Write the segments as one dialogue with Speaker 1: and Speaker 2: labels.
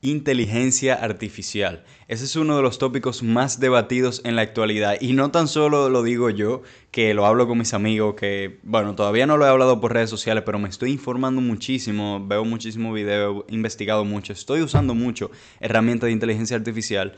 Speaker 1: Inteligencia artificial. Ese es uno de los tópicos más debatidos en la actualidad. Y no tan solo lo digo yo, que lo hablo con mis amigos, que, bueno, todavía no lo he hablado por redes sociales, pero me estoy informando muchísimo, veo muchísimo video, he investigado mucho, estoy usando mucho herramientas de inteligencia artificial.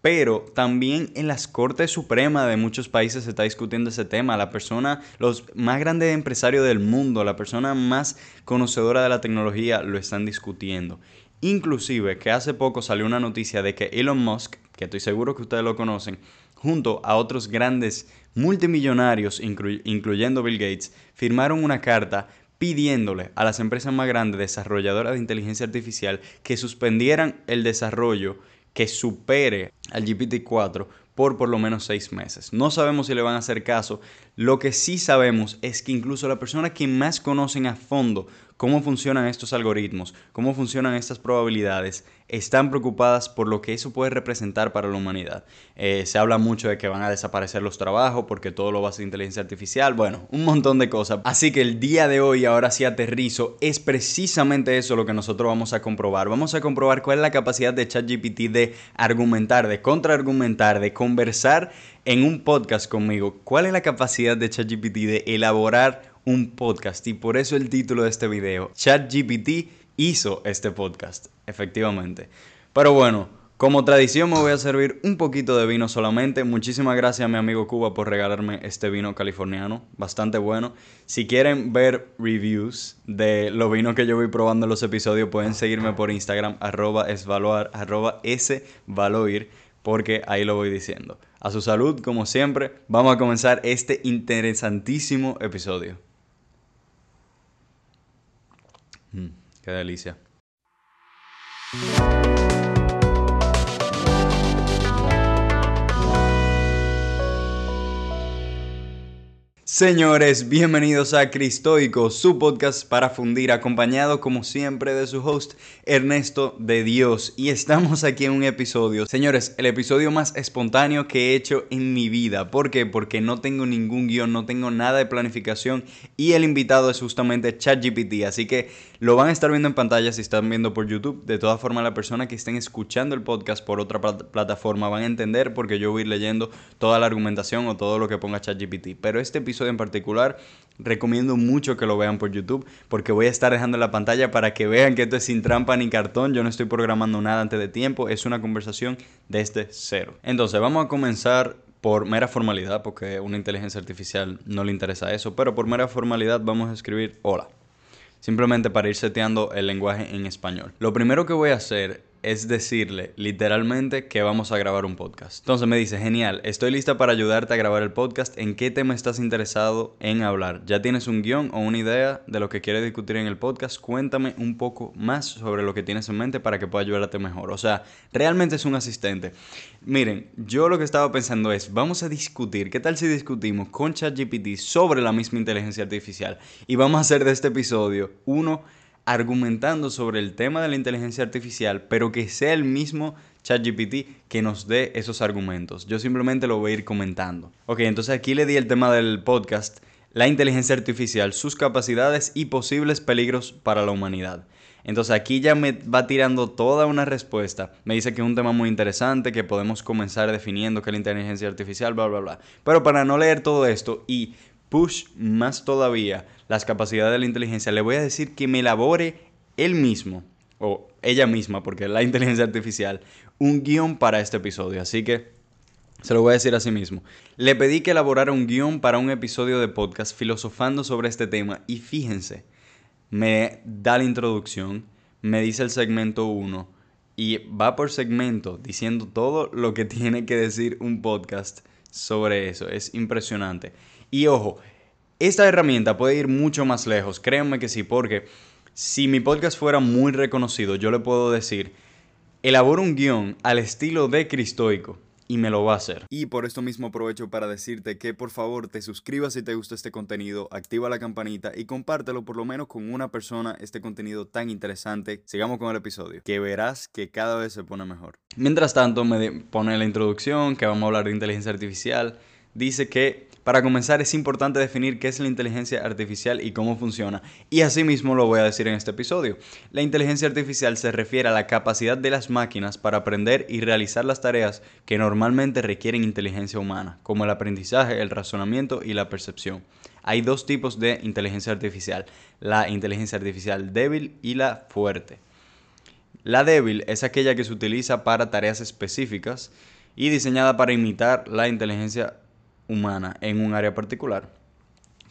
Speaker 1: Pero también en las Cortes Supremas de muchos países se está discutiendo ese tema. La persona, los más grandes empresarios del mundo, la persona más conocedora de la tecnología lo están discutiendo. Inclusive que hace poco salió una noticia de que Elon Musk, que estoy seguro que ustedes lo conocen, junto a otros grandes multimillonarios, incluyendo Bill Gates, firmaron una carta pidiéndole a las empresas más grandes desarrolladoras de inteligencia artificial que suspendieran el desarrollo que supere al GPT-4 por por lo menos seis meses. No sabemos si le van a hacer caso. Lo que sí sabemos es que incluso las personas que más conocen a fondo cómo funcionan estos algoritmos, cómo funcionan estas probabilidades, están preocupadas por lo que eso puede representar para la humanidad. Eh, se habla mucho de que van a desaparecer los trabajos porque todo lo va a ser inteligencia artificial, bueno, un montón de cosas. Así que el día de hoy, ahora sí aterrizo, es precisamente eso lo que nosotros vamos a comprobar. Vamos a comprobar cuál es la capacidad de ChatGPT de argumentar, de contraargumentar, de conversar en un podcast conmigo. ¿Cuál es la capacidad de ChatGPT de elaborar un podcast y por eso el título de este video. ChatGPT hizo este podcast, efectivamente. Pero bueno, como tradición me voy a servir un poquito de vino solamente. Muchísimas gracias a mi amigo Cuba por regalarme este vino californiano, bastante bueno. Si quieren ver reviews de los vinos que yo voy probando en los episodios, pueden seguirme por Instagram, arroba esvaluar, arroba esvaloir, porque ahí lo voy diciendo. A su salud, como siempre, vamos a comenzar este interesantísimo episodio. Mm, qué delicia. Señores, bienvenidos a Cristoico, su podcast para fundir, acompañado como siempre de su host Ernesto de Dios. Y estamos aquí en un episodio, señores, el episodio más espontáneo que he hecho en mi vida. ¿Por qué? Porque no tengo ningún guion, no tengo nada de planificación y el invitado es justamente ChatGPT. Así que lo van a estar viendo en pantalla si están viendo por YouTube. De todas formas, la persona que estén escuchando el podcast por otra plataforma van a entender porque yo voy a ir leyendo toda la argumentación o todo lo que ponga ChatGPT. Pero este episodio en particular, recomiendo mucho que lo vean por YouTube porque voy a estar dejando la pantalla para que vean que esto es sin trampa ni cartón, yo no estoy programando nada antes de tiempo, es una conversación desde cero. Entonces vamos a comenzar por mera formalidad, porque una inteligencia artificial no le interesa eso, pero por mera formalidad vamos a escribir hola. Simplemente para ir seteando el lenguaje en español. Lo primero que voy a hacer es decirle literalmente que vamos a grabar un podcast. Entonces me dice, genial, estoy lista para ayudarte a grabar el podcast. ¿En qué tema estás interesado en hablar? ¿Ya tienes un guion o una idea de lo que quieres discutir en el podcast? Cuéntame un poco más sobre lo que tienes en mente para que pueda ayudarte mejor. O sea, realmente es un asistente. Miren, yo lo que estaba pensando es, vamos a discutir, ¿qué tal si discutimos con ChatGPT sobre la misma inteligencia artificial? Y vamos a hacer de este episodio uno argumentando sobre el tema de la inteligencia artificial, pero que sea el mismo ChatGPT que nos dé esos argumentos. Yo simplemente lo voy a ir comentando. Ok, entonces aquí le di el tema del podcast, la inteligencia artificial, sus capacidades y posibles peligros para la humanidad. Entonces aquí ya me va tirando toda una respuesta. Me dice que es un tema muy interesante, que podemos comenzar definiendo qué es la inteligencia artificial, bla, bla, bla. Pero para no leer todo esto y push más todavía las capacidades de la inteligencia, le voy a decir que me elabore él mismo, o ella misma, porque es la inteligencia artificial, un guion para este episodio. Así que se lo voy a decir a sí mismo. Le pedí que elaborara un guion para un episodio de podcast filosofando sobre este tema y fíjense, me da la introducción, me dice el segmento 1 y va por segmento diciendo todo lo que tiene que decir un podcast sobre eso. Es impresionante. Y ojo, esta herramienta puede ir mucho más lejos, créanme que sí, porque si mi podcast fuera muy reconocido, yo le puedo decir, elaboro un guion al estilo de Cristoico y me lo va a hacer. Y por esto mismo aprovecho para decirte que por favor te suscribas si te gusta este contenido, activa la campanita y compártelo por lo menos con una persona este contenido tan interesante. Sigamos con el episodio, que verás que cada vez se pone mejor. Mientras tanto me pone la introducción, que vamos a hablar de inteligencia artificial, dice que Para comenzar es importante definir qué es la inteligencia artificial y cómo funciona, y asimismo lo voy a decir en este episodio. La inteligencia artificial se refiere a la capacidad de las máquinas para aprender y realizar las tareas que normalmente requieren inteligencia humana, como el aprendizaje, el razonamiento y la percepción. Hay dos tipos de inteligencia artificial, la inteligencia artificial débil y la fuerte. La débil es aquella que se utiliza para tareas específicas y diseñada para imitar la inteligencia humana en un área particular,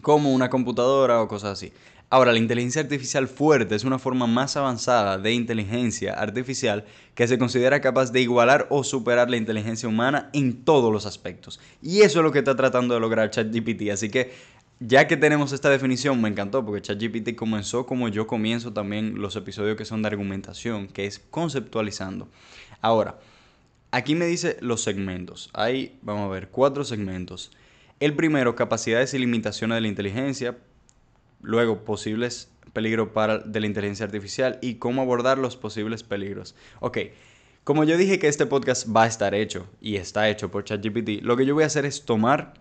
Speaker 1: como una computadora o cosas así. Ahora, la inteligencia artificial fuerte es una forma más avanzada de inteligencia artificial que se considera capaz de igualar o superar la inteligencia humana en todos los aspectos. Y eso es lo que está tratando de lograr ChatGPT. Así que, ya que tenemos esta definición, me encantó porque ChatGPT comenzó como yo comienzo también los episodios que son de argumentación, que es conceptualizando. Ahora, Aquí me dice los segmentos. Hay, vamos a ver, cuatro segmentos. El primero, capacidades y limitaciones de la inteligencia. Luego, posibles peligros para, de la inteligencia artificial y cómo abordar los posibles peligros. Ok, como yo dije que este podcast va a estar hecho y está hecho por ChatGPT, lo que yo voy a hacer es tomar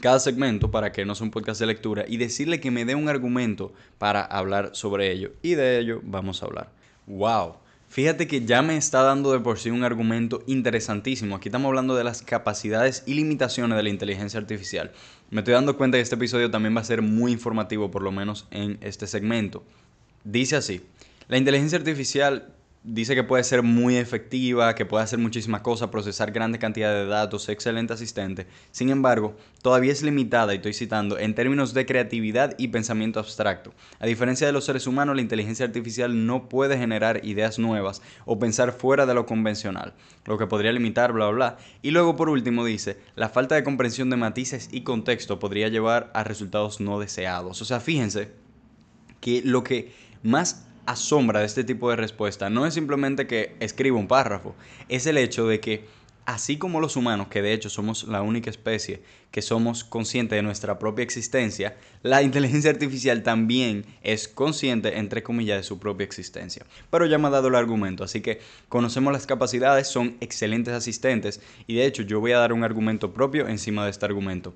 Speaker 1: cada segmento para que no sea un podcast de lectura y decirle que me dé un argumento para hablar sobre ello. Y de ello vamos a hablar. ¡Wow! Fíjate que ya me está dando de por sí un argumento interesantísimo. Aquí estamos hablando de las capacidades y limitaciones de la inteligencia artificial. Me estoy dando cuenta que este episodio también va a ser muy informativo, por lo menos en este segmento. Dice así, la inteligencia artificial dice que puede ser muy efectiva, que puede hacer muchísimas cosas, procesar grandes cantidades de datos, excelente asistente. Sin embargo, todavía es limitada, y estoy citando, en términos de creatividad y pensamiento abstracto. A diferencia de los seres humanos, la inteligencia artificial no puede generar ideas nuevas o pensar fuera de lo convencional, lo que podría limitar, bla, bla. Y luego, por último, dice, la falta de comprensión de matices y contexto podría llevar a resultados no deseados. O sea, fíjense que lo que más asombra de este tipo de respuesta no es simplemente que escriba un párrafo, es el hecho de que así como los humanos, que de hecho somos la única especie que somos conscientes de nuestra propia existencia, la inteligencia artificial también es consciente, entre comillas, de su propia existencia. Pero ya me ha dado el argumento, así que conocemos las capacidades, son excelentes asistentes y de hecho yo voy a dar un argumento propio encima de este argumento.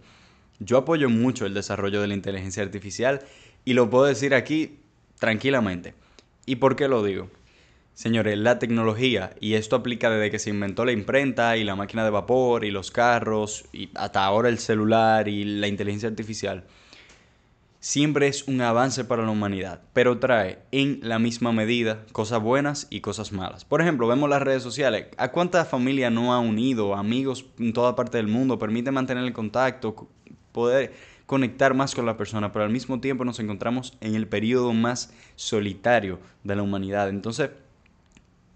Speaker 1: Yo apoyo mucho el desarrollo de la inteligencia artificial y lo puedo decir aquí tranquilamente. ¿Y por qué lo digo? Señores, la tecnología, y esto aplica desde que se inventó la imprenta y la máquina de vapor y los carros, y hasta ahora el celular y la inteligencia artificial, siempre es un avance para la humanidad, pero trae en la misma medida cosas buenas y cosas malas. Por ejemplo, vemos las redes sociales. ¿A cuánta familia no ha unido, amigos en toda parte del mundo, permite mantener el contacto, poder conectar más con la persona, pero al mismo tiempo nos encontramos en el periodo más solitario de la humanidad. Entonces,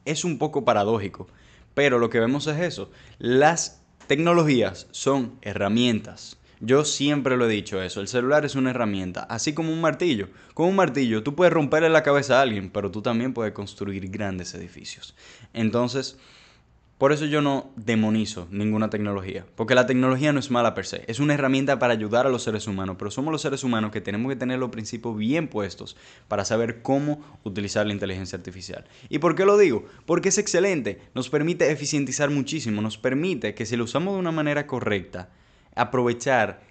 Speaker 1: es un poco paradójico, pero lo que vemos es eso. Las tecnologías son herramientas. Yo siempre lo he dicho eso, el celular es una herramienta, así como un martillo. Con un martillo tú puedes romperle la cabeza a alguien, pero tú también puedes construir grandes edificios. Entonces, por eso yo no demonizo ninguna tecnología, porque la tecnología no es mala per se, es una herramienta para ayudar a los seres humanos, pero somos los seres humanos que tenemos que tener los principios bien puestos para saber cómo utilizar la inteligencia artificial. ¿Y por qué lo digo? Porque es excelente, nos permite eficientizar muchísimo, nos permite que si lo usamos de una manera correcta, aprovechar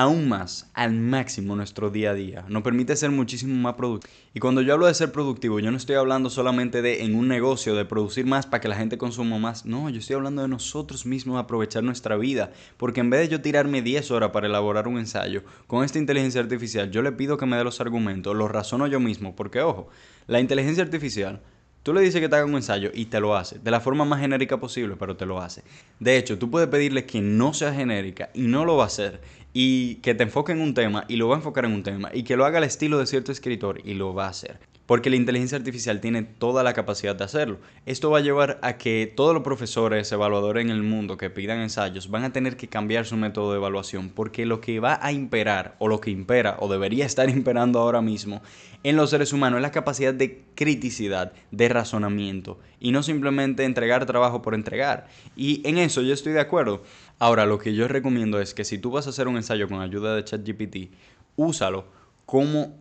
Speaker 1: aún más al máximo nuestro día a día. Nos permite ser muchísimo más productivos. Y cuando yo hablo de ser productivo, yo no estoy hablando solamente de en un negocio, de producir más para que la gente consuma más. No, yo estoy hablando de nosotros mismos aprovechar nuestra vida. Porque en vez de yo tirarme 10 horas para elaborar un ensayo, con esta inteligencia artificial yo le pido que me dé los argumentos, los razono yo mismo. Porque ojo, la inteligencia artificial Tú le dices que te haga un ensayo y te lo hace, de la forma más genérica posible, pero te lo hace. De hecho, tú puedes pedirle que no sea genérica y no lo va a hacer, y que te enfoque en un tema y lo va a enfocar en un tema, y que lo haga al estilo de cierto escritor y lo va a hacer porque la inteligencia artificial tiene toda la capacidad de hacerlo. Esto va a llevar a que todos los profesores, evaluadores en el mundo que pidan ensayos van a tener que cambiar su método de evaluación, porque lo que va a imperar, o lo que impera, o debería estar imperando ahora mismo en los seres humanos es la capacidad de criticidad, de razonamiento, y no simplemente entregar trabajo por entregar. Y en eso yo estoy de acuerdo. Ahora, lo que yo recomiendo es que si tú vas a hacer un ensayo con ayuda de ChatGPT, úsalo como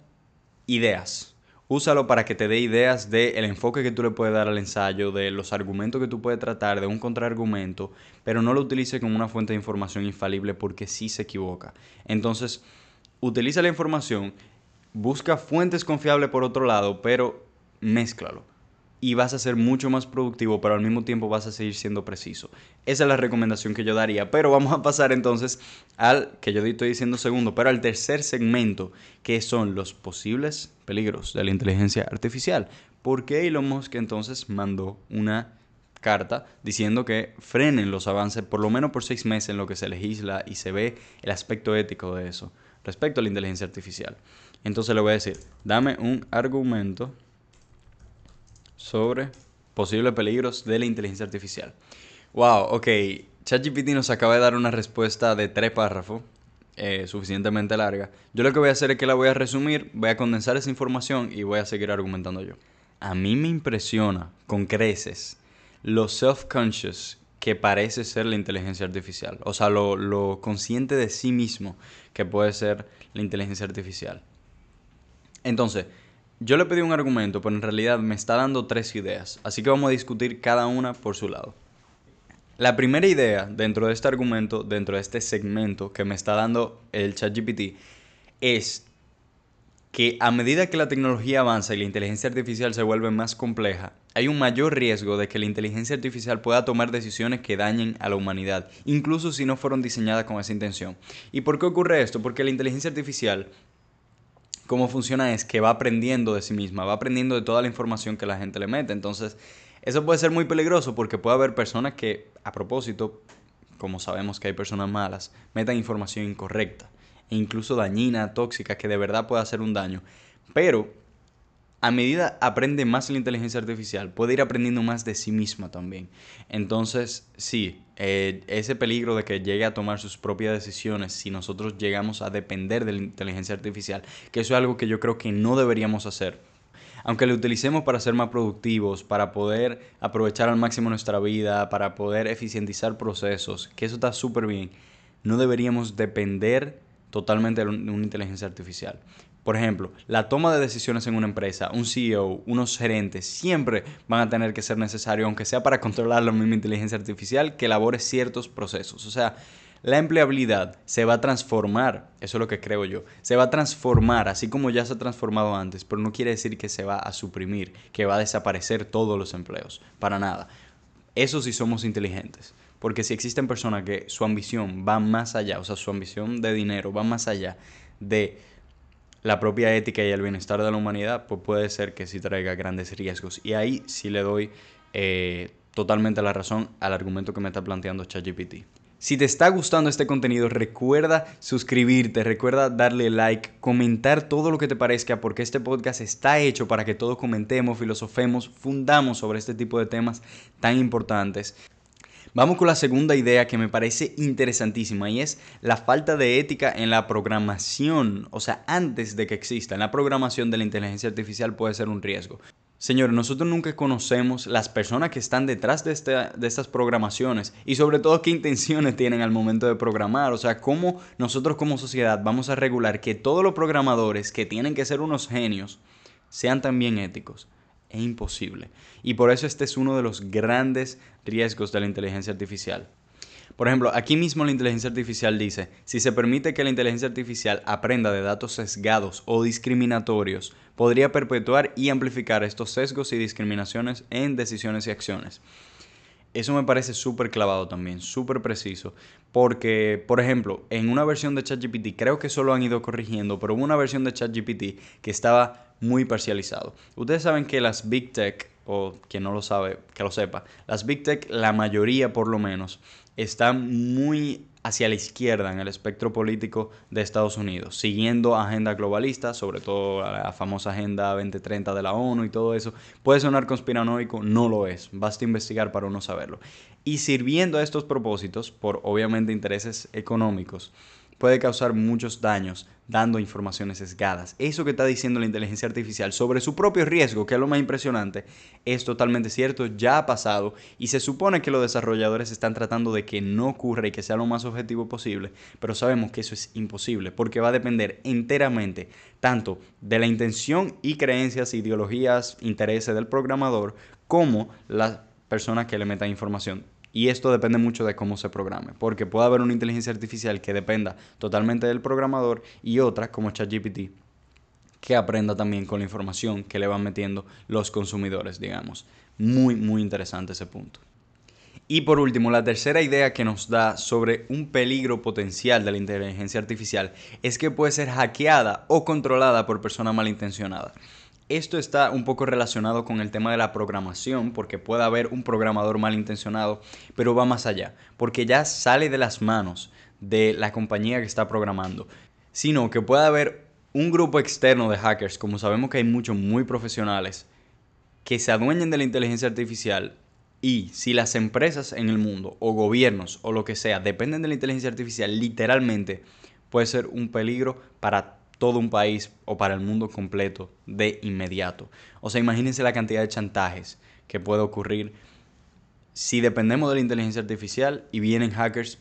Speaker 1: ideas Úsalo para que te dé ideas del enfoque que tú le puedes dar al ensayo, de los argumentos que tú puedes tratar, de un contraargumento, pero no lo utilice como una fuente de información infalible porque sí se equivoca. Entonces, utiliza la información, busca fuentes confiables por otro lado, pero mézclalo y vas a ser mucho más productivo, pero al mismo tiempo vas a seguir siendo preciso. Esa es la recomendación que yo daría. Pero vamos a pasar entonces al, que yo estoy diciendo segundo, pero al tercer segmento, que son los posibles peligros de la inteligencia artificial. ¿Por qué Elon Musk entonces mandó una carta diciendo que frenen los avances por lo menos por seis meses en lo que se legisla y se ve el aspecto ético de eso respecto a la inteligencia artificial? Entonces le voy a decir, dame un argumento sobre posibles peligros de la inteligencia artificial. Wow, ok. ChatGPT nos acaba de dar una respuesta de tres párrafos, eh, suficientemente larga. Yo lo que voy a hacer es que la voy a resumir, voy a condensar esa información y voy a seguir argumentando yo. A mí me impresiona con creces lo self-conscious que parece ser la inteligencia artificial. O sea, lo, lo consciente de sí mismo que puede ser la inteligencia artificial. Entonces, yo le pedí un argumento, pero en realidad me está dando tres ideas, así que vamos a discutir cada una por su lado. La primera idea dentro de este argumento, dentro de este segmento que me está dando el ChatGPT, es que a medida que la tecnología avanza y la inteligencia artificial se vuelve más compleja, hay un mayor riesgo de que la inteligencia artificial pueda tomar decisiones que dañen a la humanidad, incluso si no fueron diseñadas con esa intención. ¿Y por qué ocurre esto? Porque la inteligencia artificial cómo funciona es que va aprendiendo de sí misma, va aprendiendo de toda la información que la gente le mete. Entonces, eso puede ser muy peligroso porque puede haber personas que, a propósito, como sabemos que hay personas malas, metan información incorrecta e incluso dañina, tóxica, que de verdad puede hacer un daño. Pero a medida aprende más la inteligencia artificial, puede ir aprendiendo más de sí misma también. Entonces, sí, eh, ese peligro de que llegue a tomar sus propias decisiones si nosotros llegamos a depender de la inteligencia artificial, que eso es algo que yo creo que no deberíamos hacer. Aunque lo utilicemos para ser más productivos, para poder aprovechar al máximo nuestra vida, para poder eficientizar procesos, que eso está súper bien, no deberíamos depender totalmente de una inteligencia artificial. Por ejemplo, la toma de decisiones en una empresa, un CEO, unos gerentes, siempre van a tener que ser necesarios, aunque sea para controlar la misma inteligencia artificial, que elabore ciertos procesos. O sea, la empleabilidad se va a transformar, eso es lo que creo yo, se va a transformar así como ya se ha transformado antes, pero no quiere decir que se va a suprimir, que va a desaparecer todos los empleos, para nada. Eso sí somos inteligentes, porque si existen personas que su ambición va más allá, o sea, su ambición de dinero va más allá de la propia ética y el bienestar de la humanidad, pues puede ser que sí traiga grandes riesgos. Y ahí sí le doy eh, totalmente la razón al argumento que me está planteando ChatGPT. Si te está gustando este contenido, recuerda suscribirte, recuerda darle like, comentar todo lo que te parezca, porque este podcast está hecho para que todos comentemos, filosofemos, fundamos sobre este tipo de temas tan importantes. Vamos con la segunda idea que me parece interesantísima y es la falta de ética en la programación. O sea, antes de que exista, en la programación de la inteligencia artificial puede ser un riesgo. Señores, nosotros nunca conocemos las personas que están detrás de, de estas programaciones y sobre todo qué intenciones tienen al momento de programar. O sea, cómo nosotros como sociedad vamos a regular que todos los programadores que tienen que ser unos genios sean también éticos es imposible. Y por eso este es uno de los grandes riesgos de la inteligencia artificial. Por ejemplo, aquí mismo la inteligencia artificial dice, si se permite que la inteligencia artificial aprenda de datos sesgados o discriminatorios, podría perpetuar y amplificar estos sesgos y discriminaciones en decisiones y acciones. Eso me parece súper clavado también, súper preciso, porque, por ejemplo, en una versión de ChatGPT, creo que eso lo han ido corrigiendo, pero hubo una versión de ChatGPT que estaba muy parcializado. Ustedes saben que las Big Tech, o quien no lo sabe, que lo sepa, las Big Tech, la mayoría por lo menos, están muy hacia la izquierda en el espectro político de Estados Unidos, siguiendo agenda globalista, sobre todo la famosa Agenda 2030 de la ONU y todo eso. Puede sonar conspiranoico, no lo es, basta investigar para uno saberlo. Y sirviendo a estos propósitos, por obviamente intereses económicos, puede causar muchos daños dando informaciones sesgadas. Eso que está diciendo la inteligencia artificial sobre su propio riesgo, que es lo más impresionante, es totalmente cierto, ya ha pasado y se supone que los desarrolladores están tratando de que no ocurra y que sea lo más objetivo posible, pero sabemos que eso es imposible porque va a depender enteramente tanto de la intención y creencias, ideologías, intereses del programador como la persona que le meta información. Y esto depende mucho de cómo se programe, porque puede haber una inteligencia artificial que dependa totalmente del programador y otra, como ChatGPT, que aprenda también con la información que le van metiendo los consumidores, digamos. Muy, muy interesante ese punto. Y por último, la tercera idea que nos da sobre un peligro potencial de la inteligencia artificial es que puede ser hackeada o controlada por personas malintencionadas. Esto está un poco relacionado con el tema de la programación, porque puede haber un programador malintencionado, pero va más allá, porque ya sale de las manos de la compañía que está programando, sino que puede haber un grupo externo de hackers, como sabemos que hay muchos muy profesionales, que se adueñen de la inteligencia artificial y si las empresas en el mundo o gobiernos o lo que sea dependen de la inteligencia artificial, literalmente puede ser un peligro para todo un país o para el mundo completo de inmediato. O sea, imagínense la cantidad de chantajes que puede ocurrir si dependemos de la inteligencia artificial y vienen hackers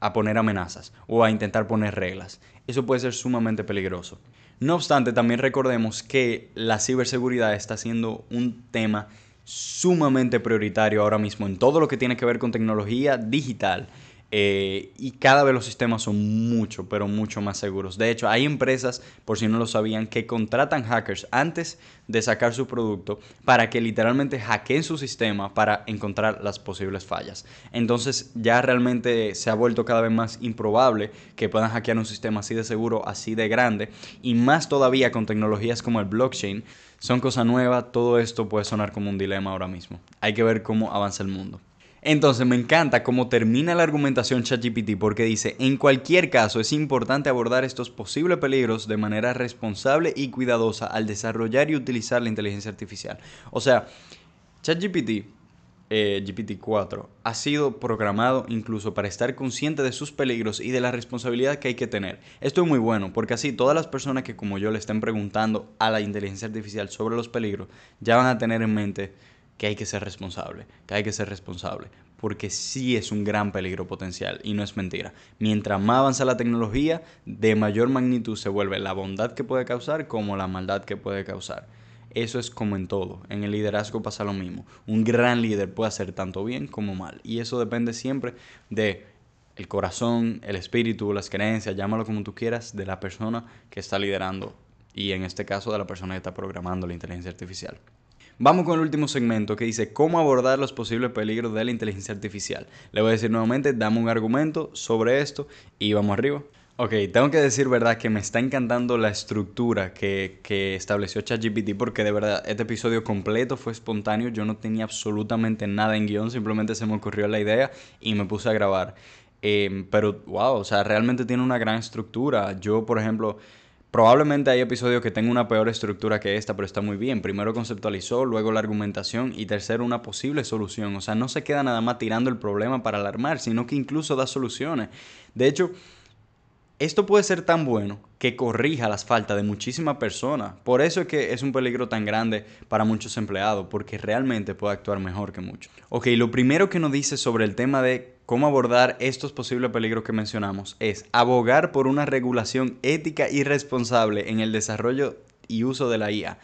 Speaker 1: a poner amenazas o a intentar poner reglas. Eso puede ser sumamente peligroso. No obstante, también recordemos que la ciberseguridad está siendo un tema sumamente prioritario ahora mismo en todo lo que tiene que ver con tecnología digital eh, y cada vez los sistemas son mucho, pero mucho más seguros. De hecho, hay empresas, por si no lo sabían, que contratan hackers antes de sacar su producto para que literalmente hackeen su sistema para encontrar las posibles fallas. Entonces ya realmente se ha vuelto cada vez más improbable que puedan hackear un sistema así de seguro, así de grande, y más todavía con tecnologías como el blockchain. Son cosas nuevas, todo esto puede sonar como un dilema ahora mismo. Hay que ver cómo avanza el mundo. Entonces me encanta cómo termina la argumentación ChatGPT porque dice, en cualquier caso es importante abordar estos posibles peligros de manera responsable y cuidadosa al desarrollar y utilizar la inteligencia artificial. O sea, ChatGPT, eh, GPT-4, ha sido programado incluso para estar consciente de sus peligros y de la responsabilidad que hay que tener. Esto es muy bueno porque así todas las personas que como yo le estén preguntando a la inteligencia artificial sobre los peligros ya van a tener en mente que hay que ser responsable, que hay que ser responsable, porque sí es un gran peligro potencial y no es mentira. Mientras más avanza la tecnología, de mayor magnitud se vuelve la bondad que puede causar como la maldad que puede causar. Eso es como en todo. En el liderazgo pasa lo mismo. Un gran líder puede hacer tanto bien como mal. Y eso depende siempre de el corazón, el espíritu, las creencias, llámalo como tú quieras, de la persona que está liderando. Y en este caso de la persona que está programando la inteligencia artificial. Vamos con el último segmento que dice cómo abordar los posibles peligros de la inteligencia artificial. Le voy a decir nuevamente, dame un argumento sobre esto y vamos arriba. Ok, tengo que decir verdad que me está encantando la estructura que, que, estableció ChatGPT porque de verdad este episodio completo fue espontáneo, yo no tenía absolutamente nada en guion, simplemente se me ocurrió la idea y me puse a grabar. Eh, pero wow, o sea, realmente tiene una gran estructura. Yo, por ejemplo, Probablemente hay episodios que tengan una peor estructura que esta, pero está muy bien. Primero conceptualizó, luego la argumentación y tercero una posible solución. O sea, no se queda nada más tirando el problema para alarmar, sino que incluso da soluciones. De hecho, esto puede ser tan bueno que corrija las faltas de muchísimas personas. Por eso es que es un peligro tan grande para muchos empleados, porque realmente puede actuar mejor que muchos. Ok, lo primero que nos dice sobre el tema de cómo abordar estos posibles peligros que mencionamos es abogar por una regulación ética y responsable en el desarrollo y uso de la IA.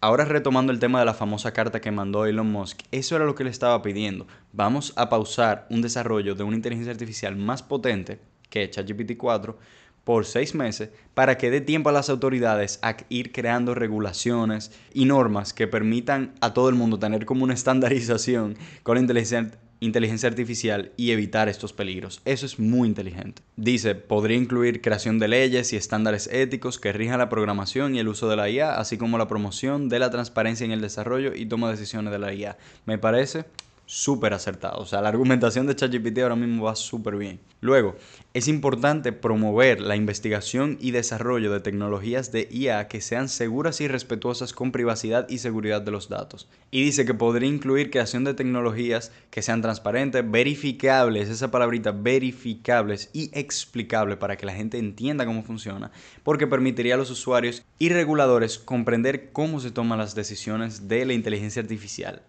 Speaker 1: Ahora retomando el tema de la famosa carta que mandó Elon Musk, eso era lo que le estaba pidiendo. Vamos a pausar un desarrollo de una inteligencia artificial más potente que ChatGPT 4 por seis meses para que dé tiempo a las autoridades a ir creando regulaciones y normas que permitan a todo el mundo tener como una estandarización con la inteligencia inteligencia artificial y evitar estos peligros. Eso es muy inteligente. Dice, podría incluir creación de leyes y estándares éticos que rijan la programación y el uso de la IA, así como la promoción de la transparencia en el desarrollo y toma de decisiones de la IA. Me parece súper acertado. O sea, la argumentación de ChatGPT ahora mismo va súper bien. Luego, es importante promover la investigación y desarrollo de tecnologías de IA que sean seguras y respetuosas con privacidad y seguridad de los datos. Y dice que podría incluir creación de tecnologías que sean transparentes, verificables, esa palabrita, verificables y explicables para que la gente entienda cómo funciona, porque permitiría a los usuarios y reguladores comprender cómo se toman las decisiones de la inteligencia artificial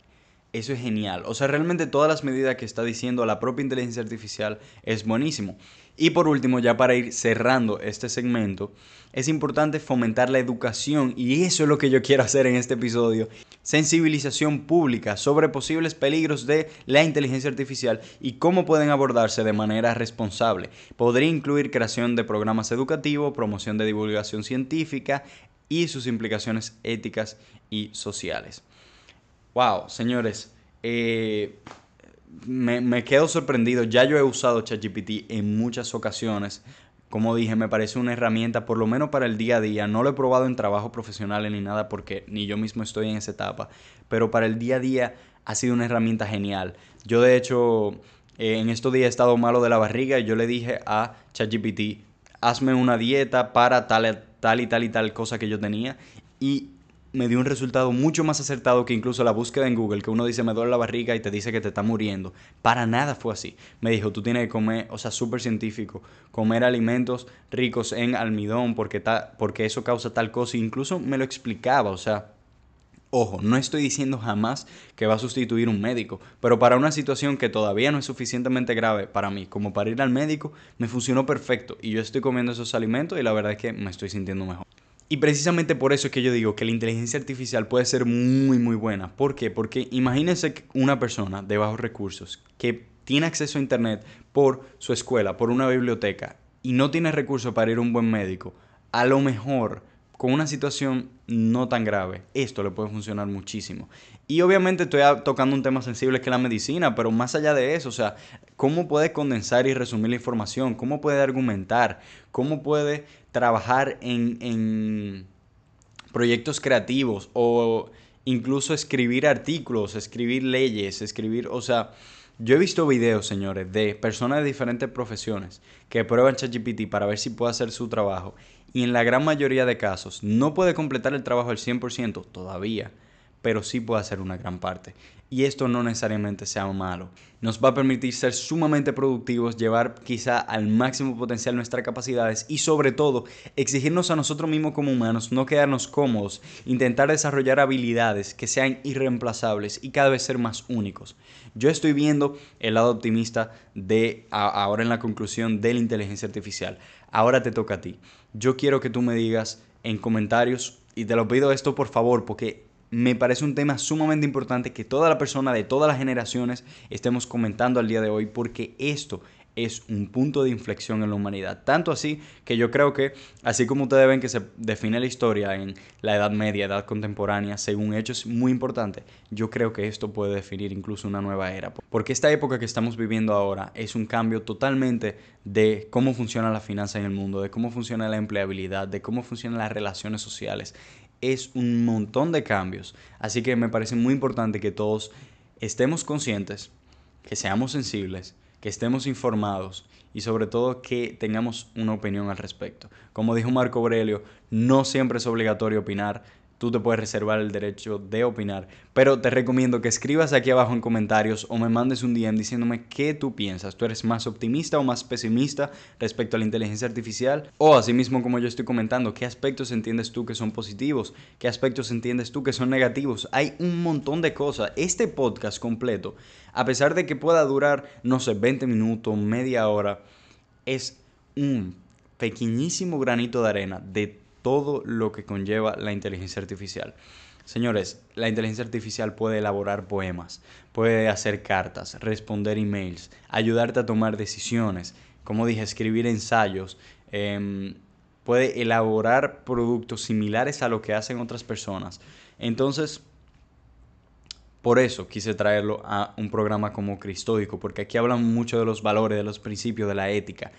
Speaker 1: eso es genial. O sea, realmente todas las medidas que está diciendo la propia inteligencia artificial es buenísimo. Y por último, ya para ir cerrando este segmento, es importante fomentar la educación y eso es lo que yo quiero hacer en este episodio. Sensibilización pública sobre posibles peligros de la inteligencia artificial y cómo pueden abordarse de manera responsable. Podría incluir creación de programas educativos, promoción de divulgación científica y sus implicaciones éticas y sociales. Wow, señores, eh, me, quedo sorprendido. Ya yo he usado ChatGPT en muchas ocasiones. Como dije, me parece una herramienta, por lo menos para el día a día. No lo he probado en trabajo profesional ni nada porque ni yo mismo estoy en esa etapa. Pero para el día a día ha sido una herramienta genial. Yo de hecho, eh, en estos días he estado malo de la barriga y yo le dije a ChatGPT, hazme una dieta para tal, tal y tal y tal cosa que yo tenía. Y me dio un resultado mucho más acertado que incluso la búsqueda en Google, que uno dice me duele la barriga y te dice que te está muriendo. Para nada fue así. Me dijo, tú tienes que comer, o sea, súper científico, comer alimentos ricos en almidón porque, porque eso causa tal cosa. incluso me lo explicaba, o sea, Ojo, no estoy diciendo jamás que va a sustituir un médico, pero para una situación que todavía no es suficientemente grave para mí como para ir al médico, me funcionó perfecto y yo estoy comiendo esos alimentos y la verdad es que me estoy sintiendo mejor. Y precisamente por eso es que yo digo que la inteligencia artificial puede ser muy muy buena. ¿Por qué? Porque imagínense una persona de bajos recursos que tiene acceso a internet por su escuela, por una biblioteca y no tiene recursos para ir a un buen médico. A lo mejor con una situación no tan grave, esto le puede funcionar muchísimo. Y obviamente estoy tocando un tema sensible que es la medicina, pero más allá de eso, o sea, ¿cómo puede condensar y resumir la información? ¿Cómo puede argumentar? ¿Cómo puede trabajar en, en proyectos creativos o incluso escribir artículos, escribir leyes, escribir, o sea, yo he visto videos, señores, de personas de diferentes profesiones que prueban ChatGPT para ver si puede hacer su trabajo y en la gran mayoría de casos no puede completar el trabajo al 100% todavía, pero sí puede hacer una gran parte. Y esto no necesariamente sea malo. Nos va a permitir ser sumamente productivos, llevar quizá al máximo potencial nuestras capacidades y sobre todo exigirnos a nosotros mismos como humanos, no quedarnos cómodos, intentar desarrollar habilidades que sean irreemplazables y cada vez ser más únicos. Yo estoy viendo el lado optimista de ahora en la conclusión de la inteligencia artificial. Ahora te toca a ti. Yo quiero que tú me digas en comentarios, y te lo pido esto por favor, porque me parece un tema sumamente importante que toda la persona de todas las generaciones estemos comentando al día de hoy, porque esto es un punto de inflexión en la humanidad. Tanto así que yo creo que, así como ustedes ven que se define la historia en la Edad Media, Edad Contemporánea, según hechos muy importantes, yo creo que esto puede definir incluso una nueva era. Porque esta época que estamos viviendo ahora es un cambio totalmente de cómo funciona la finanza en el mundo, de cómo funciona la empleabilidad, de cómo funcionan las relaciones sociales. Es un montón de cambios. Así que me parece muy importante que todos estemos conscientes, que seamos sensibles, que estemos informados y sobre todo que tengamos una opinión al respecto. Como dijo Marco Aurelio, no siempre es obligatorio opinar, tú te puedes reservar el derecho de opinar, pero te recomiendo que escribas aquí abajo en comentarios o me mandes un DM diciéndome qué tú piensas. ¿Tú eres más optimista o más pesimista respecto a la inteligencia artificial? O asimismo, como yo estoy comentando, ¿qué aspectos entiendes tú que son positivos? ¿Qué aspectos entiendes tú que son negativos? Hay un montón de cosas. Este podcast completo, a pesar de que pueda durar, no sé, 20 minutos, media hora, es un pequeñísimo granito de arena de todo lo que conlleva la inteligencia artificial. Señores, la inteligencia artificial puede elaborar poemas, puede hacer cartas, responder emails, ayudarte a tomar decisiones, como dije, escribir ensayos, em, puede elaborar productos similares a lo que hacen otras personas. Entonces, por eso quise traerlo a un programa como Cristódico, porque aquí hablan mucho de los valores, de los principios, de la ética.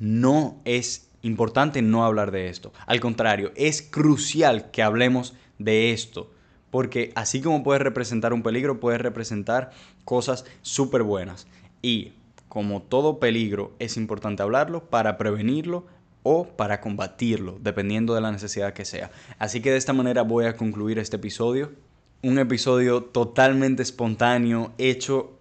Speaker 1: No es importante no hablar de esto. Al contrario, es crucial que hablemos de esto Porque así como puede representar un peligro, puede representar cosas súper buenas. Y como todo peligro, es importante hablarlo para prevenirlo o para combatirlo, dependiendo de la necesidad que sea. Así que de esta manera voy a concluir este episodio. Un episodio totalmente espontáneo, hecho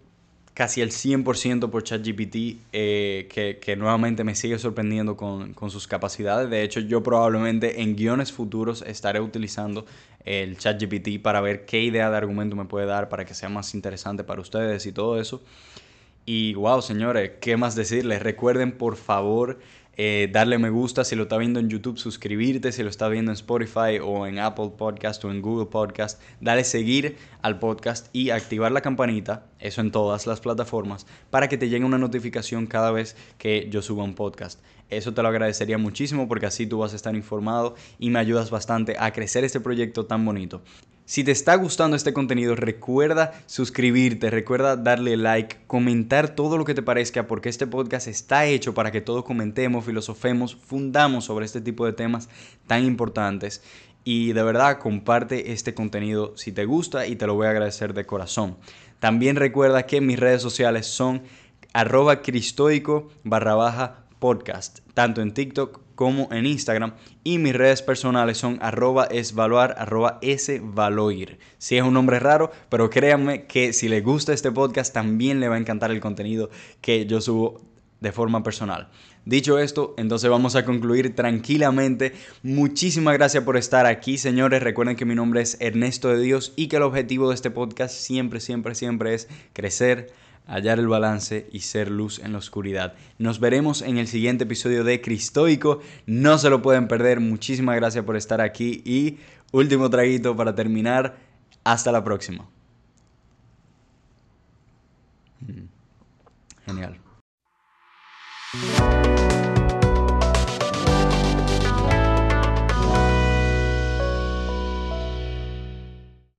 Speaker 1: casi el 100% por ChatGPT, eh, que, nuevamente me sigue sorprendiendo con, con, sus capacidades. De hecho, yo probablemente en guiones futuros estaré utilizando el ChatGPT para ver qué idea de argumento me puede dar para que sea más interesante para ustedes y todo eso. Y wow, señores, ¿qué más decirles? Recuerden, por favor, eh, darle me gusta si lo está viendo en YouTube, suscribirte si lo está viendo en Spotify o en Apple Podcast o en Google Podcast, dale seguir al podcast y activar la campanita, eso en todas las plataformas, para que te llegue una notificación cada vez que yo suba un podcast. Eso te lo agradecería muchísimo porque así tú vas a estar informado y me ayudas bastante a crecer este proyecto tan bonito. Si te está gustando este contenido, recuerda suscribirte, recuerda darle like, comentar todo lo que te parezca, porque este podcast está hecho para que todos comentemos, filosofemos, fundamos sobre este tipo de temas tan importantes. Y de verdad, comparte este contenido si te gusta y te lo voy a agradecer de corazón. También recuerda que mis redes sociales son arroba cristoico barra baja podcast, tanto en TikTok como en Instagram. Y mis redes personales son arroba esvaluar, arroba esvaloir. Si es un nombre raro, pero créanme que si les gusta este podcast también le va a encantar el contenido que yo subo de forma personal. Dicho esto, entonces vamos a concluir tranquilamente. Muchísimas gracias por estar aquí, señores. Recuerden que mi nombre es Ernesto de Dios y que el objetivo de este podcast siempre, siempre, siempre es crecer hallar el balance y ser luz en la oscuridad. Nos veremos en el siguiente episodio de Cristoico. No se lo pueden perder. Muchísimas gracias por estar aquí y último traguito para terminar. Hasta la próxima. Mm. Genial.